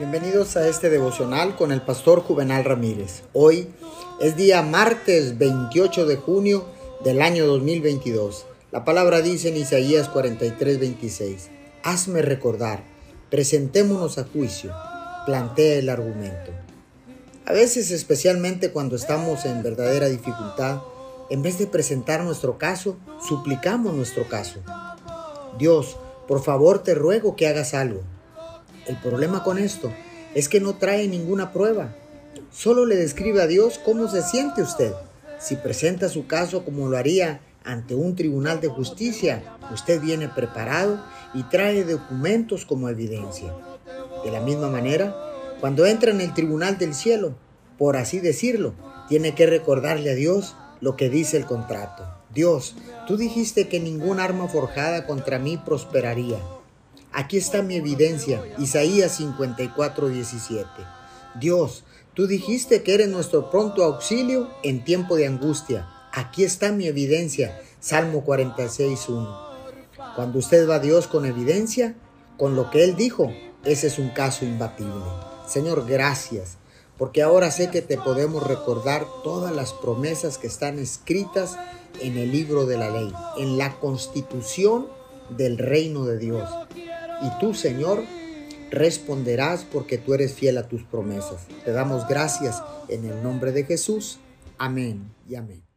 Bienvenidos a este devocional con el pastor Juvenal Ramírez. Hoy es día martes 28 de junio del año 2022. La palabra dice en Isaías 43, 26, Hazme recordar, presentémonos a juicio, plantea el argumento. A veces, especialmente cuando estamos en verdadera dificultad, en vez de presentar nuestro caso, suplicamos nuestro caso. Dios, por favor te ruego que hagas algo. El problema con esto es que no trae ninguna prueba. Solo le describe a Dios cómo se siente usted. Si presenta su caso como lo haría ante un tribunal de justicia, usted viene preparado y trae documentos como evidencia. De la misma manera, cuando entra en el tribunal del cielo, por así decirlo, tiene que recordarle a Dios lo que dice el contrato. Dios, tú dijiste que ningún arma forjada contra mí prosperaría. Aquí está mi evidencia, Isaías 54, 17. Dios, tú dijiste que eres nuestro pronto auxilio en tiempo de angustia. Aquí está mi evidencia, Salmo 46, 1. Cuando usted va a Dios con evidencia, con lo que Él dijo, ese es un caso imbatible. Señor, gracias, porque ahora sé que te podemos recordar todas las promesas que están escritas en el libro de la ley, en la constitución del reino de Dios. Y tú, Señor, responderás porque tú eres fiel a tus promesas. Te damos gracias en el nombre de Jesús. Amén y amén.